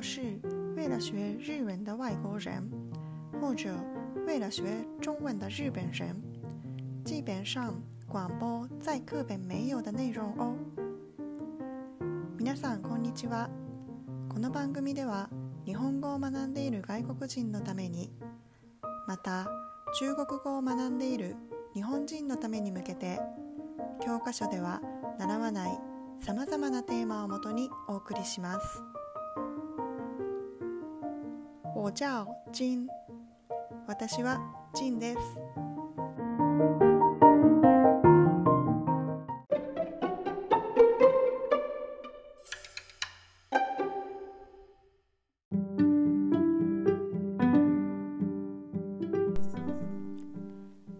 要是为了学日文的外国人，或者为了学中文的日本人，基本上广播在课本没有的内容哦。皆さんこんにちは。この番組では日本語を学んでいる外国人のために、また中国語を学んでいる日本人のために向けて、教科書では習わないさまざまなテーマをもとにお送りします。我叫金。私はジンです。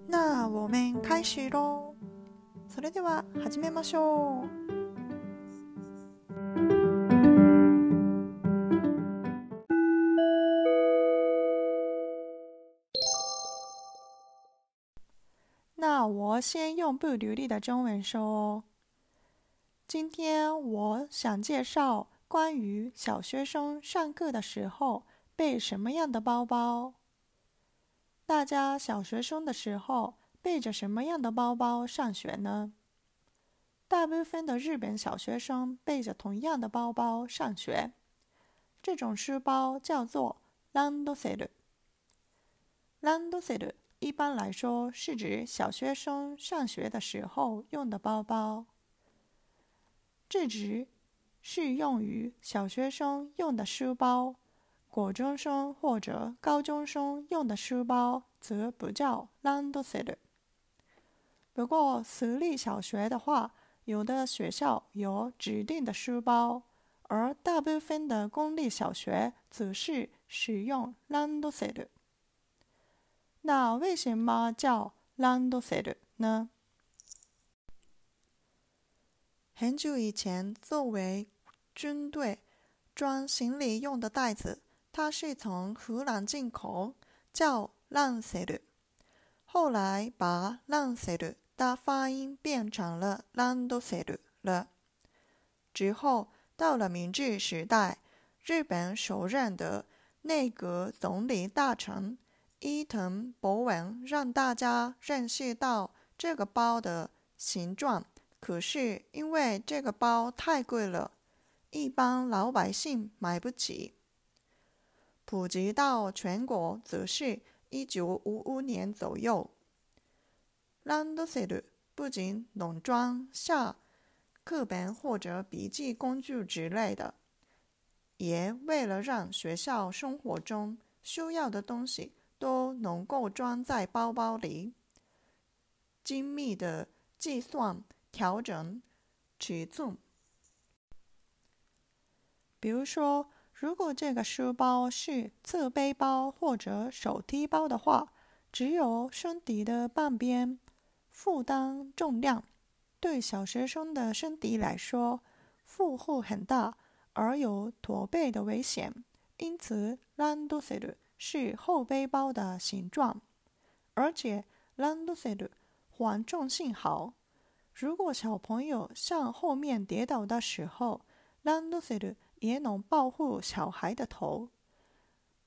那我们开始喽。それでは始めましょう。我先用不流利的中文说哦。今天我想介绍关于小学生上课的时候背什么样的包包。大家小学生的时候背着什么样的包包上学呢？大部分的日本小学生背着同样的包包上学。这种书包叫做ランドセル。ランドセル。 一般来说，是指小学生上学的时候用的包包。这指适用于小学生用的书包，国中生或者高中生用的书包则不叫ランドセル。不过，私立小学的话，有的学校有指定的书包，而大部分的公立小学则是使用ランドセル。 那为什么叫ランドセル呢？很久以前，作为军队装行李用的袋子，它是从荷兰进口，叫ランセル。后来把ランセル的发音变成了ランドセル了。之后到了明治时代，日本首任的内阁总理大臣。 伊藤博文让大家认识到这个包的形状，可是因为这个包太贵了，一般老百姓买不起。普及到全国，则是一九五五年左右。ランドセル不仅能装下课本或者笔记工具之类的，也为了让学校生活中需要的东西。 都能够装在包包里，精密的计算、调整尺寸。比如说，如果这个书包是侧背包或者手提包的话，只有身体的半边，负担重量，对小学生的身体来说负荷很大，而有驼背的危险。因此，ランドセル。 是后背包的形状，而且ランドセル缓冲性好。如果小朋友向后面跌倒的时候，ランドセル也能保护小孩的头。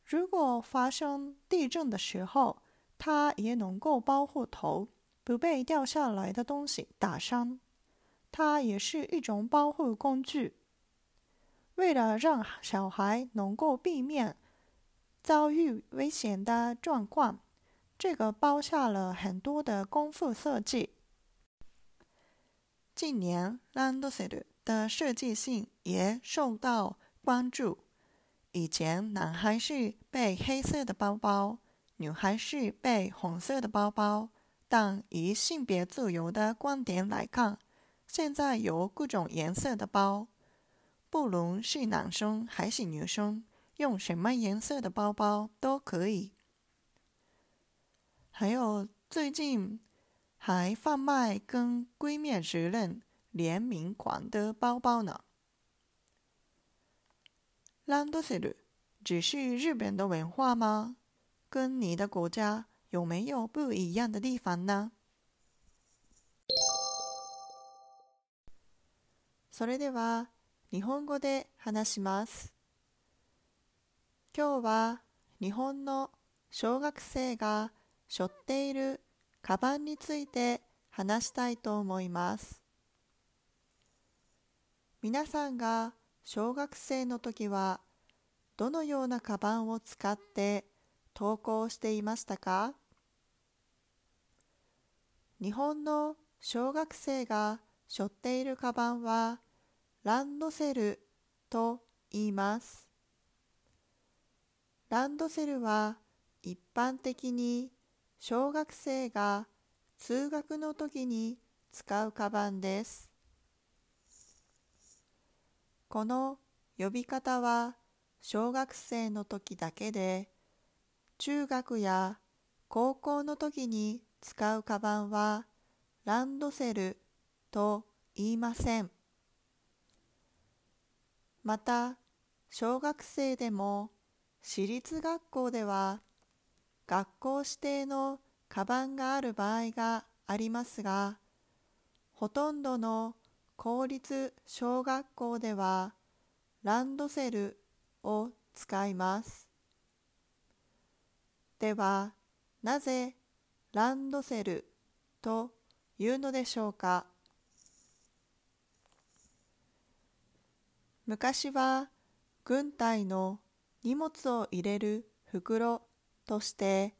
如果发生地震的时候，它也能够保护头不被掉下来的东西打伤。它也是一种保护工具。为了让小孩能够避免。 遭遇危险的状况，这个包下了很多的功夫设计。近年，ランドセル的设计性也受到关注。以前，男孩是背黑色的包包，女孩是背红色的包包。但以性别自由的观点来看，现在有各种颜色的包，不论是男生还是女生。 用什么颜色的包包都可以。还有最近还贩卖跟闺蜜时任联名款的包包呢。ランドセル只是日本的文化吗？跟你的国家有没有不一样的地方呢？それでは日本語で話します。 今日は日本の小学生が背負っているカバンについて話したいと思います。皆さんが小学生の時はどのようなカバンを使って登校していましたか？日本の小学生が背負っているカバンはランドセルと言います。ランドセルは一般的に小学生が通学の時に使うカバンです。この呼び方は小学生の時だけで中学や高校の時に使うカバンはランドセルと言いません。また小学生でも私立学校では学校指定のカバンがある場合がありますがほとんどの公立小学校ではランドセルを使います。ではなぜランドセルというのでしょうか？昔は軍隊の荷物を入れる袋として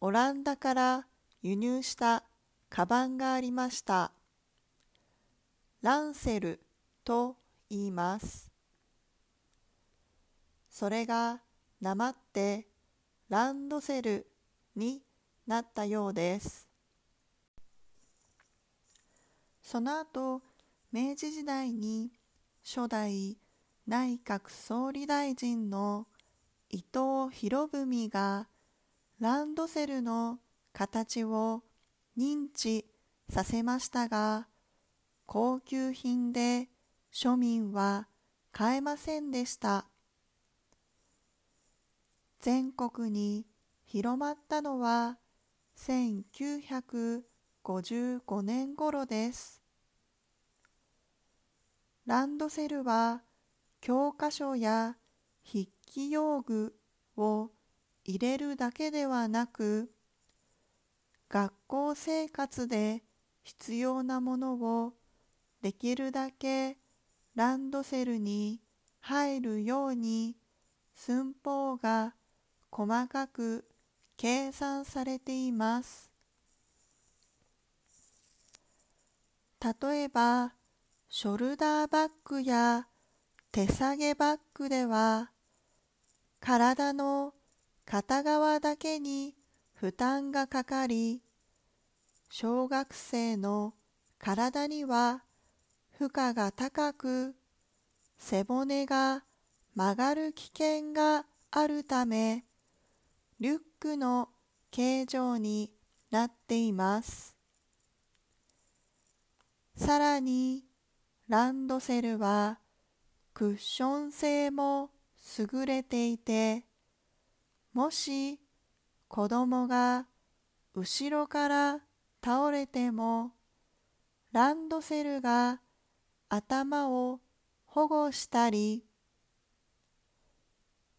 オランダから輸入したカバンがありました。ランセルと言います。それがなまってランドセルになったようです。その後、明治時代に初代内閣総理大臣の伊藤博文がランドセルの形を認知させましたが高級品で庶民は買えませんでした。全国に広まったのは1955年頃です。ランドセルは教科書や筆記用具を入れるだけではなく学校生活で必要なものをできるだけランドセルに入るように寸法が細かく計算されています。例えばショルダーバッグや手提げバッグでは体の片側だけに負担がかかり小学生の体には負荷が高く背骨が曲がる危険があるためリュックの形状になっています。さらにランドセルはクッション性も優れていてもし子供が後ろから倒れてもランドセルが頭を保護したり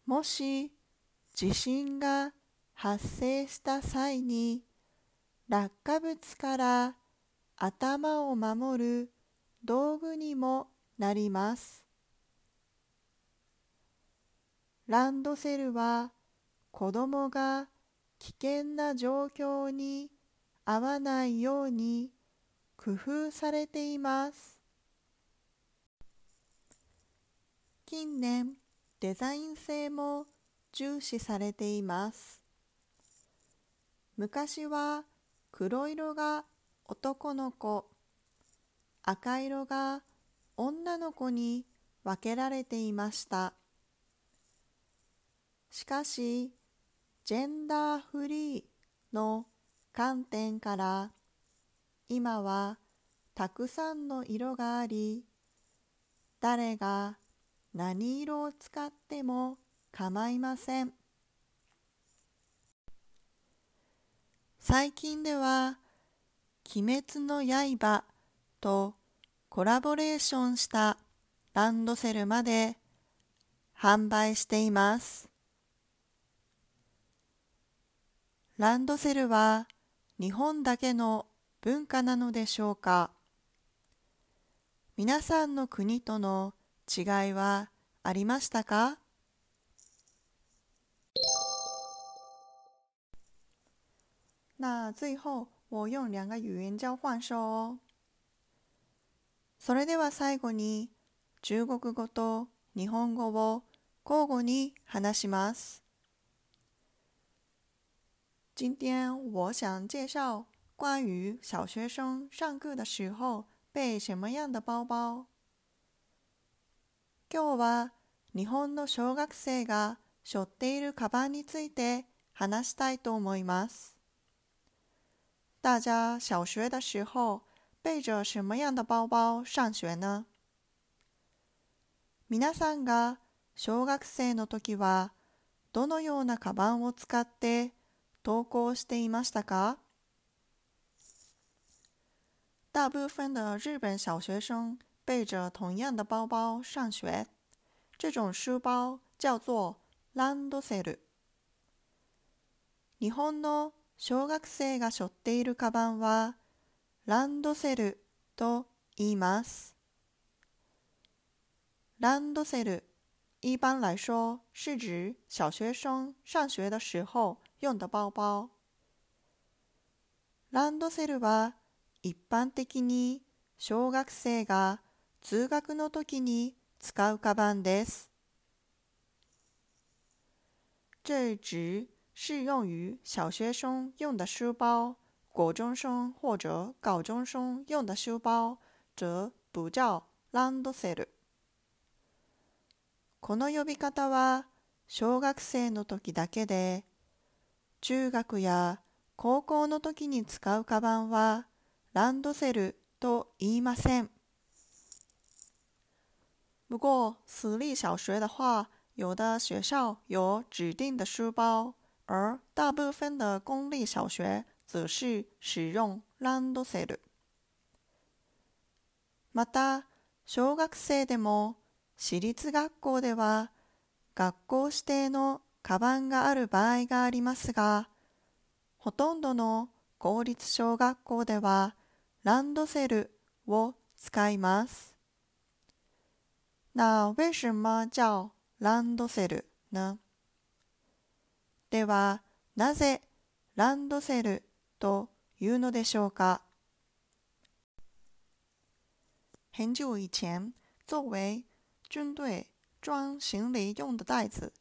もし地震が発生した際に落下物から頭を守る道具にもなります。ランドセルは子供が危険な状況に合わないように工夫されています。近年デザイン性も重視されています。昔は黒色が男の子、赤色が女の子に分けられていました。しかし、ジェンダーフリーの観点から今はたくさんの色があり誰が何色を使っても構いません。最近では「鬼滅の刃」とコラボレーションしたランドセルまで販売しています。ランドセルは日本だけの文化なのでしょうか？皆さんの国との違いはありましたか？那最後我用两个语言交换说哦。それでは最後に中国語と日本語を交互に話します。今天我想介绍关于小学生上课的时候背什么样的包包。今日は日本の小学生が背負っているカバンについて話したいと思います。大家小学的时候背着什么样的包包上学呢？皆さんが小学生の時はどのようなカバンを使って登校していましたか？大部分的日本小学生背着同样的包包上学，这种书包叫做ランドセル。日本の小学生が背負っているカバンはランドセルと言います。ランドセル一般来说是指小学生上学的时候用的包包。ランドセルは一般的に小学生が通学の時に使うカバンです。这指适用于小学生用的书包。国中生或者高中生用的书包则不叫ランドセル。この呼び方は小学生の時だけで、中学や高校の時に使うカバンはランドセルと言いません。不过，私立小学的话，有的学校有指定的书包，而大部分的公立小学则是使用ランドセル。また、小学生でも私立学校では学校指定のカバンがある場合がありますが、ほとんどの公立小学校ではランドセルを使います。那为什么叫ランドセル呢？では、なぜランドセルというのでしょうか？很久以前，作为军队装行李用的袋子，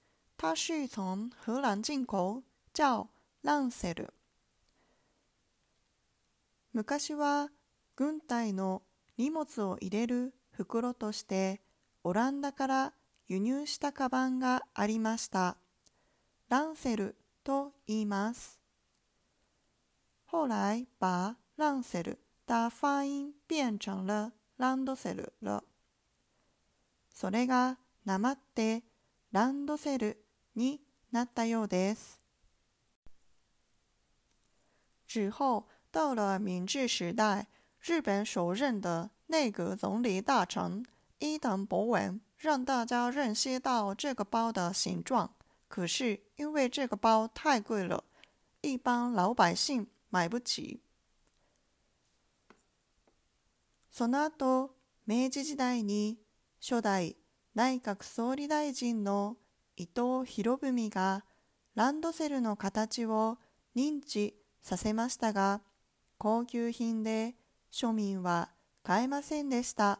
它是从荷兰进口，叫ランセル。昔は軍隊の荷物を入れる袋としてオランダから輸入したカバンがありました。ランセルと言います。后来把ランセル的发音变成了ランドセル了。それがなまってランドセルになったようです。之后，到了明治时代，日本首任的内阁总理大臣伊藤博文让大家认识到这个包的形状。可是因为这个包太贵了，一般老百姓买不起。その後、明治時代に初代内閣総理大臣の 伊藤博文がランドセルの形を認知させましたが、高級品で庶民は買えませんでした。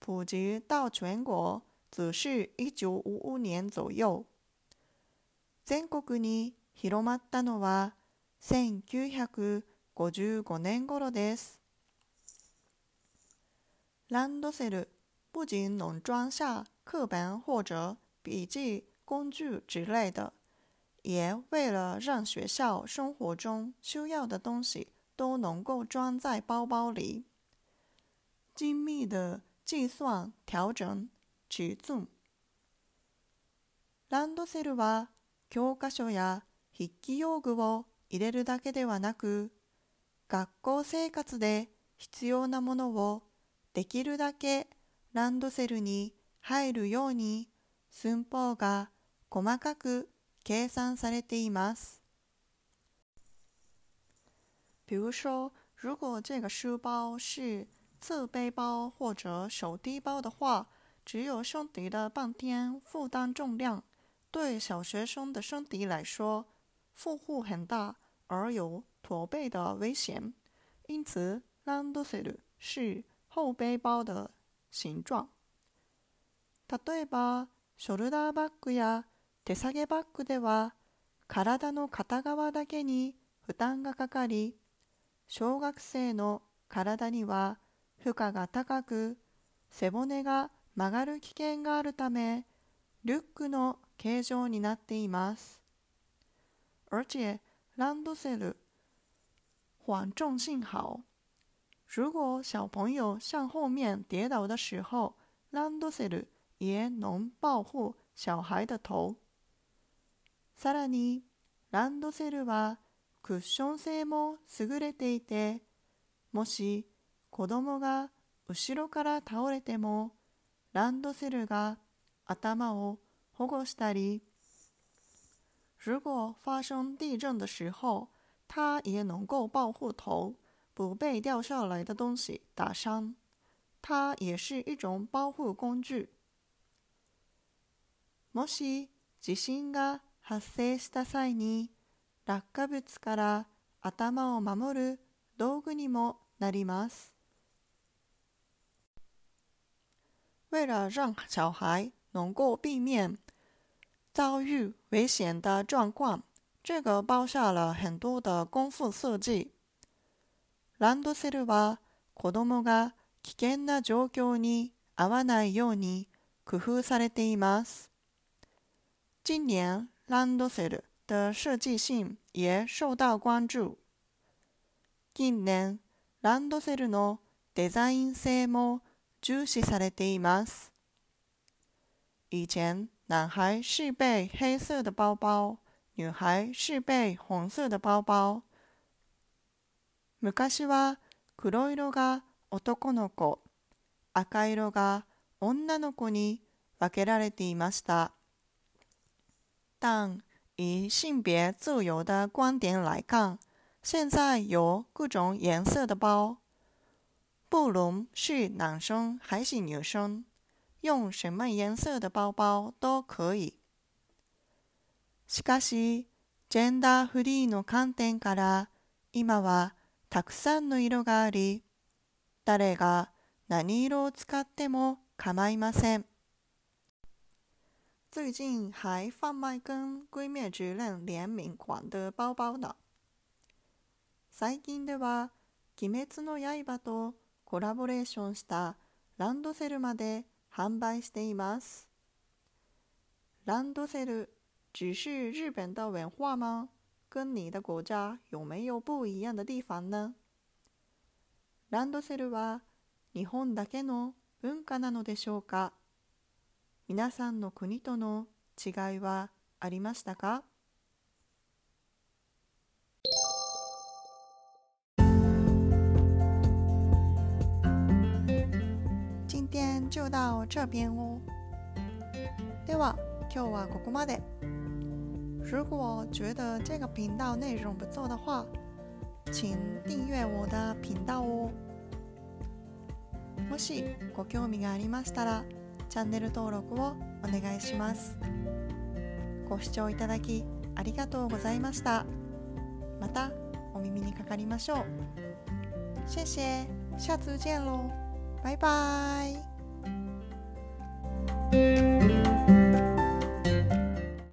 普及到全国则是1955年左右。全国に広まったのは1955年頃です。ランドセル不仅能装下课本或者笔记工具之类的，也为了让学校生活中需要的东西都能够装在包包里，精密的计算调整尺寸。ランドセルは教科書や筆記用具を入れるだけではなく、学校生活で必要なものをできるだけランドセルに入るように寸法が細かく計算されています。 比如说，如果这个书包是侧背包或者手提包的话，只有兄弟的半天负担重量，对小学生的身体来说负荷很大，而有驼背的危险。因此，ランドセル是后背包的形状。例えば、 ショルダーバッグや手提げバッグでは、体の片側だけに負担がかかり、小学生の体には負荷が高く、背骨が曲がる危険があるため、リュックの形状になっています。而且，ランドセル缓重性好。如果小朋友向后面跌倒的时候，ランドセル也能保护小孩的头。さらに、ランドセルはクッション性も優れていて、もし子供が後ろから倒れても、ランドセルが頭を保護したり、如果发生地震的时候，它也能够保护头，不被掉下来的东西打伤。它也是一种保护工具。 もし地震が発生した際に落下物から頭を守る道具にもなります。为了让小孩能够避免遭遇危险的状况，这个包下了很多的功夫设计。ランドセルは子供が危険な状況に合わないように工夫されています。今年ランドセル的设计性也受到关注。近年、ランドセルのデザイン性も重視されています。以前，男孩是背黑色的包包，女孩是背红色的包包。昔は黒色が男の子、赤色が女の子に分けられていました。但以性别自由的观点来看，现在有各种颜色的包，不论是男生还是女生，用什么颜色的包包都可以。しかし、ジェンダーフリーの観点から、今はたくさんの色があり、誰が何色を使っても構いません。最近还贩卖跟《鬼灭之刃》联名款的包包呢。最近では、鬼滅の刃とコラボレーションしたランドセルまで販売しています。ランドセル只是日本的文化吗？跟你的国家有没有不一样的地方呢？ランドセルは日本だけの文化なのでしょうか？皆さんの国との違いはありましたか？今天就到这边哦。では今日はここまで。如果觉得这个频道内容不错的话，请订阅我的频道哦。もしご興味がありましたら。チャンネル登録をお願いします。ご視聴いただきありがとうございました。またお耳にかかりましょう。シェシェシャツジェロバイバイ